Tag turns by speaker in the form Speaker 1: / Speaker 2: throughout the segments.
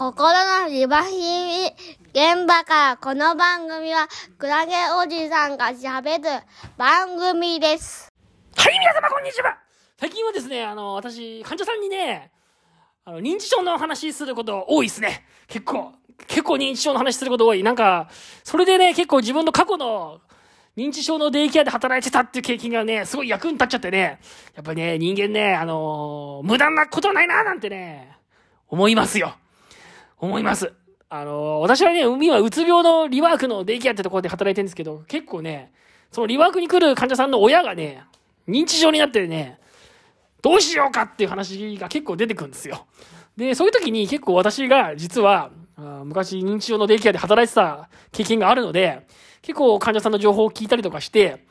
Speaker 1: 心のリバヒミ現場からこの番組はクラゲおじさんが喋る番組です。
Speaker 2: はい、皆様こんにちは最近はですね、あの、私、患者さんにね、あの、認知症の話すること多いですね。結構、結構認知症の話すること多い。なんか、それでね、結構自分の過去の認知症のデイケアで働いてたっていう経験がね、すごい役に立っちゃってね、やっぱりね、人間ね、あの無駄なことはないななんてね、思いますよ。思います。あの私はね、今、うつ病のリワークのデイケアってところで働いてるんですけど、結構ね、そのリワークに来る患者さんの親がね、認知症になってね、どうしようかっていう話が結構出てくるんですよ。で、そういう時に結構私が実は、昔認知症のデイケアで働いてた経験があるので、結構患者さんの情報を聞いたりとかして、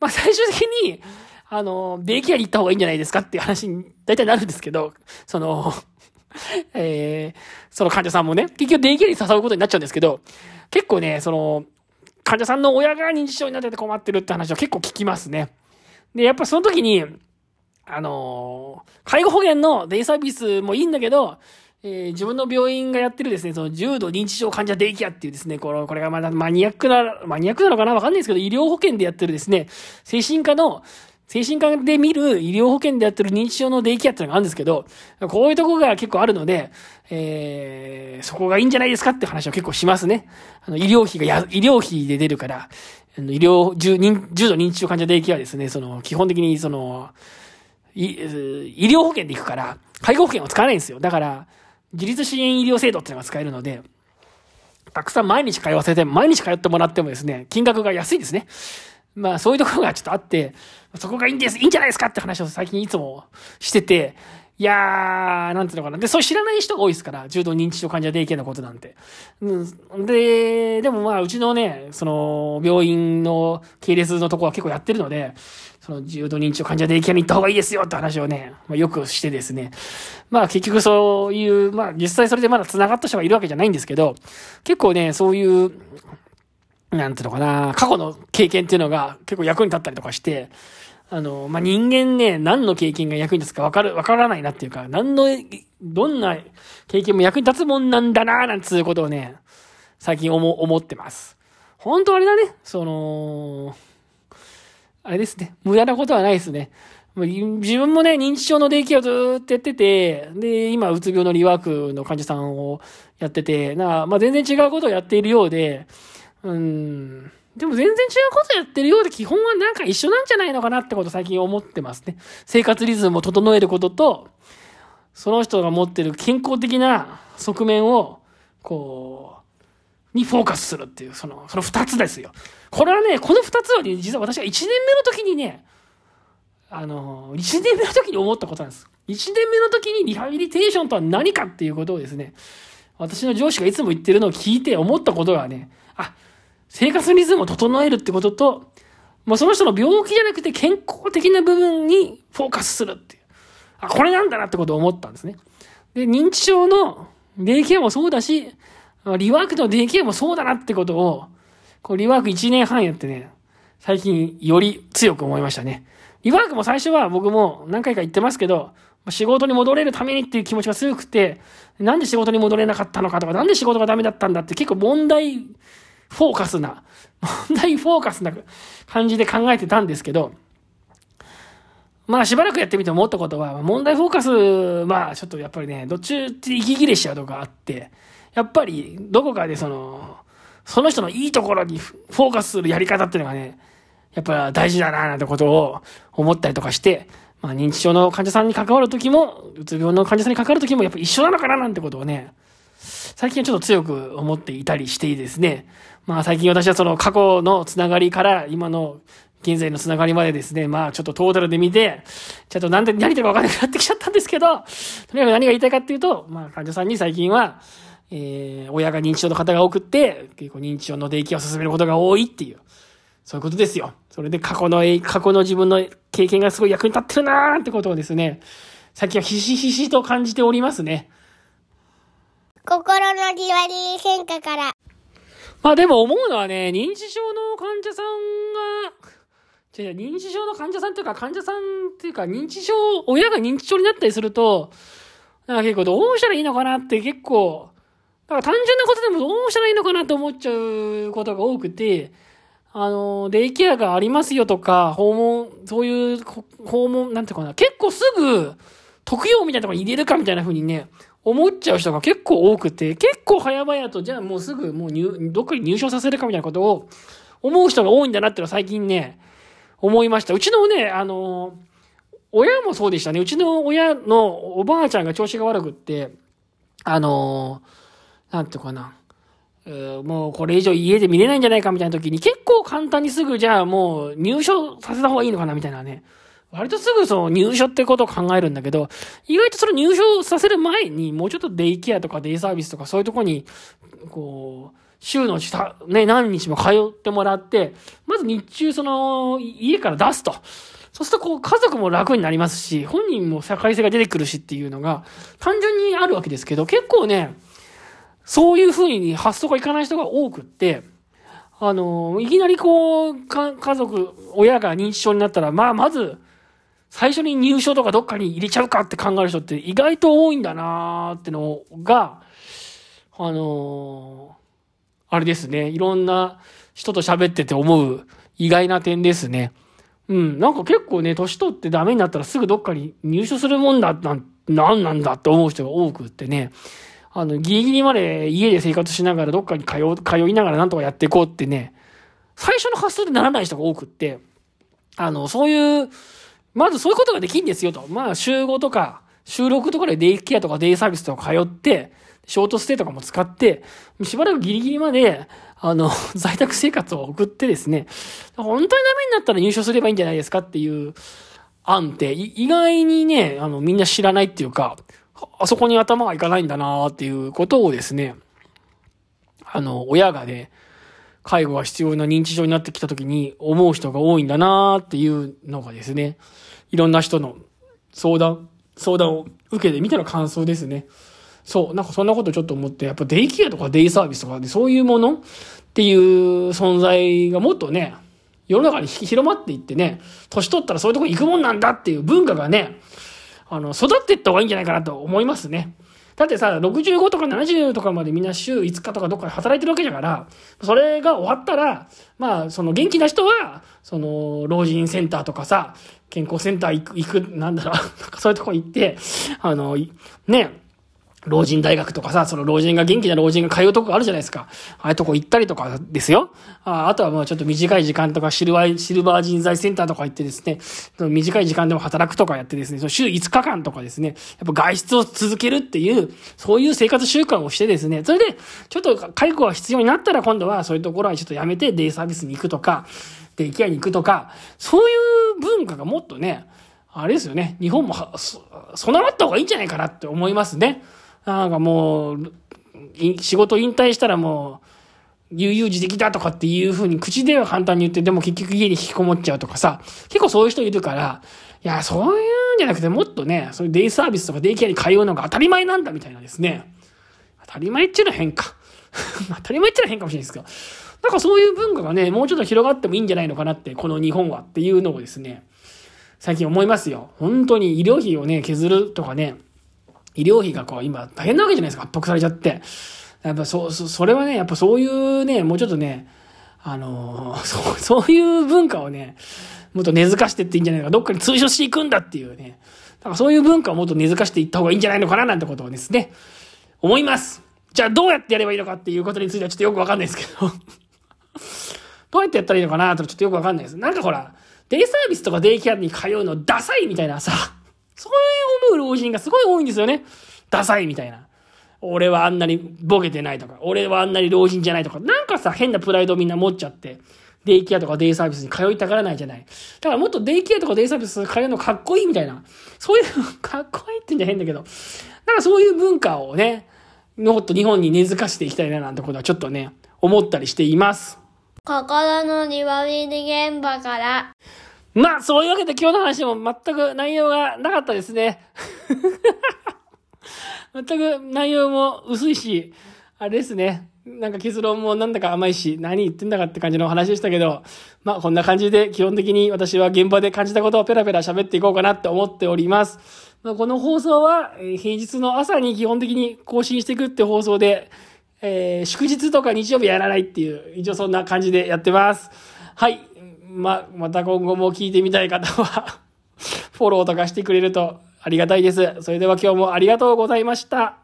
Speaker 2: まあ最終的に、あの、デイケアに行った方がいいんじゃないですかっていう話に大体なるんですけど、その、えー、その患者さんもね、結局デイケアに誘うことになっちゃうんですけど、結構ね、その、患者さんの親が認知症になってて困ってるって話は結構聞きますね。で、やっぱその時に、あのー介護保険のデイサービスもいいんだけど、えー自分の病院がやってるですね、その重度認知症患者デイケアっていうですね、この、これがまだマニアックな、マニアックなのかなわかんないですけど、医療保険でやってるですね、精神科の、精神科で見る医療保険でやってる認知症のデイケアっていうのがあるんですけど、こういうとこが結構あるので、えー、そこがいいんじゃないですかって話を結構しますね。あの、医療費がや、医療費で出るから、あの医療、重重度認知症患者デイケアはですね、その、基本的にその、医療保険で行くから、介護保険を使わないんですよ。だから、自立支援医療制度っていうのが使えるので、たくさん毎日通わせて、毎日通ってもらってもですね、金額が安いですね。まあそういうところがちょっとあって、そこがいいんです、いいんじゃないですかって話を最近いつもしてて、いやー、なんていうのかな。で、そう知らない人が多いですから、重度認知症患者デイケアのことなんて。うん、で、でもまあ、うちのね、その、病院の系列のとこは結構やってるので、その重度認知症患者デイケアに行った方がいいですよって話をね、まあ、よくしてですね。まあ結局そういう、まあ実際それでまだ繋がった人がいるわけじゃないんですけど、結構ね、そういう、なんていうのかな、過去の経験っていうのが結構役に立ったりとかして、あの、まあ、人間ね、何の経験が役に立つかわかる、わからないなっていうか、何の、どんな経験も役に立つもんなんだななんつうことをね、最近思、思ってます。本当あれだね、その、あれですね、無駄なことはないですね。自分もね、認知症のデイケアをずっとやってて、で、今、うつ病のリワークの患者さんをやってて、な、まあ、全然違うことをやっているようで、うん。でも全然違うことやってるようで基本はなんか一緒なんじゃないのかなってこと最近思ってますね。生活リズムを整えることと、その人が持ってる健康的な側面を、こう、にフォーカスするっていう、その、その二つですよ。これはね、この二つはね、実は私が一年目の時にね、あの、一年目の時に思ったことなんです。一年目の時にリハビリテーションとは何かっていうことをですね、私の上司がいつも言ってるのを聞いて思ったことがね、あ、生活リズムを整えるってことと、まあ、その人の病気じゃなくて健康的な部分にフォーカスするっていう。あ、これなんだなってことを思ったんですね。で、認知症のデイケアもそうだし、リワークのデイケアもそうだなってことを、こうリワーク1年半やってね、最近より強く思いましたね。リワークも最初は僕も何回か言ってますけど、仕事に戻れるためにっていう気持ちが強くて、なんで仕事に戻れなかったのかとか、なんで仕事がダメだったんだって結構問題フォーカスな、問題フォーカスな感じで考えてたんですけど、まあしばらくやってみて思ったことは、問題フォーカス、まあちょっとやっぱりね、どっちって息切れしちゃうとこがあって、やっぱりどこかでその、その人のいいところにフォーカスするやり方っていうのがね、やっぱ大事だななんてことを思ったりとかして、まあ認知症の患者さんに関わるときも、うつ病の患者さんに関わるときもやっぱ一緒なのかななんてことをね、最近はちょっと強く思っていたりしてですね、まあ最近私はその過去のつながりから今の現在のつながりまでですね、まあちょっとトータルで見て、ちょっとなんで、何言ってるか分からなくなってきちゃったんですけど、とにかく何が言いたいかっていうと、まあ患者さんに最近は、えー、親が認知症の方が多くって、結構認知症の定期を進めることが多いっていう、そういうことですよ。それで過去の、過去の自分の経験がすごい役に立ってるなーってことをですね、最近はひしひしと感じておりますね。
Speaker 1: 心のリバリー変化から。
Speaker 2: まあでも思うのはね、認知症の患者さんが、違う違う認知症の患者さんっていうか、患者さんっていうか、認知症、親が認知症になったりすると、なんか結構どうしたらいいのかなって結構だから単純なことでもどうしたらいいのかなと思っちゃうことが多くて、あの、デイケアがありますよとか、訪問、そういう、訪問、なんていうかな、結構すぐ、特養みたいなところに入れるかみたいな風にね、思っちゃう人が結構多くて、結構早々と、じゃあもうすぐもう入、どっかに入所させるかみたいなことを思う人が多いんだなっていうのは最近ね、思いました。うちのね、あの、親もそうでしたね。うちの親のおばあちゃんが調子が悪くって、あの、なんていうかな。もうこれ以上家で見れないんじゃないかみたいな時に結構簡単にすぐじゃあもう入所させた方がいいのかなみたいなね。割とすぐその入所ってことを考えるんだけど、意外とその入所させる前にもうちょっとデイケアとかデイサービスとかそういうとこに、こう、週の下、ね、何日も通ってもらって、まず日中その家から出すと。そうするとこう家族も楽になりますし、本人も社会性が出てくるしっていうのが単純にあるわけですけど、結構ね、そういうふうに発想がいかない人が多くって、あの、いきなりこう、家族、親が認知症になったら、まあ、まず、最初に入所とかどっかに入れちゃうかって考える人って意外と多いんだなーってのが、あのー、あれですね、いろんな人と喋ってて思う意外な点ですね。うん、なんか結構ね、年取ってダメになったらすぐどっかに入所するもんだ、なん、なんなんだって思う人が多くってね、あの、ギリギリまで家で生活しながらどっかに通、通いながらなんとかやっていこうってね、最初の発想でならない人が多くって、あの、そういう、まずそういうことができんですよと。まあ、週5とか、収録とかでデイケアとかデイサービスとか通って、ショートステイとかも使って、しばらくギリギリまで、あの、在宅生活を送ってですね、本当にダメになったら入所すればいいんじゃないですかっていう案って、意外にね、あの、みんな知らないっていうか、あそこに頭がいかないんだなっていうことをですね、あの、親がね、介護が必要な認知症になってきた時に思う人が多いんだなーっていうのがですね、いろんな人の相談、相談を受けてみての感想ですね。そう、なんかそんなことちょっと思って、やっぱデイケアとかデイサービスとかでそういうものっていう存在がもっとね、世の中に広まっていってね、年取ったらそういうとこ行くもんなんだっていう文化がね、あの、育っていった方がいいんじゃないかなと思いますね。だってさ、65とか70とかまでみんな週5日とかどっかで働いてるわけだから、それが終わったら、まあ、その元気な人は、その、老人センターとかさ、健康センター行く、行く、なんだろう、そういうとこ行って、あの、ね、老人大学とかさ、その老人が元気な老人が通うとこあるじゃないですか。ああいうとこ行ったりとかですよ。ああとはもうちょっと短い時間とかシルバー、シルバー人材センターとか行ってですね、短い時間でも働くとかやってですね、その週5日間とかですね、やっぱ外出を続けるっていう、そういう生活習慣をしてですね、それで、ちょっと介護が必要になったら今度はそういうところはちょっとやめてデイサービスに行くとか、デイケアに行くとか、そういう文化がもっとね、あれですよね、日本も備わった方がいいんじゃないかなって思いますね。なんかもう、仕事引退したらもう、悠々自適だとかっていうふうに口では簡単に言って、でも結局家に引きこもっちゃうとかさ、結構そういう人いるから、いや、そういうんじゃなくてもっとね、そういうデイサービスとかデイケアに通うのが当たり前なんだみたいなですね。当たり前っていうのは変か。当たり前っていうのは変かもしれないですけど。なんかそういう文化がね、もうちょっと広がってもいいんじゃないのかなって、この日本はっていうのをですね、最近思いますよ。本当に医療費をね、削るとかね、医療費がこう今大変なわけじゃないですか、圧迫されちゃって。やっぱそう、それはね、やっぱそういうね、もうちょっとね、あのー、そう、そういう文化をね、もっと根付かしてっていいんじゃないか、どっかに通所していくんだっていうね、だからそういう文化をもっと根付かしていった方がいいんじゃないのかななんてことをですね、思います。じゃあどうやってやればいいのかっていうことについてはちょっとよくわかんないですけど どうやってやったらいいのかなとちょっとよくわかんないです。なんかほら、デイサービスとかデイキャアに通うのダサいみたいなさ、そういう思う老人がすごい多いんですよね。ダサいみたいな。俺はあんなにボケてないとか、俺はあんなに老人じゃないとか、なんかさ、変なプライドをみんな持っちゃって、デイケアとかデイサービスに通いたがらないじゃない。だからもっとデイケアとかデイサービス通うのかっこいいみたいな。そういう、かっこいいってんじゃ変だけど、なんかそういう文化をね、もっと日本に根付かしていきたいななんてことはちょっとね、思ったりしています。
Speaker 1: 心の庭見り現場から。
Speaker 2: まあ、そういうわけで今日の話も全く内容がなかったですね。全く内容も薄いし、あれですね。なんか結論もなんだか甘いし、何言ってんだかって感じの話でしたけど、まあこんな感じで基本的に私は現場で感じたことをペラペラ喋っていこうかなって思っております。まあ、この放送は平日の朝に基本的に更新していくって放送でえー、祝日とか日曜日やらないっていう、一応そんな感じでやってます。はい。ま、また今後も聞いてみたい方は、フォローとかしてくれるとありがたいです。それでは今日もありがとうございました。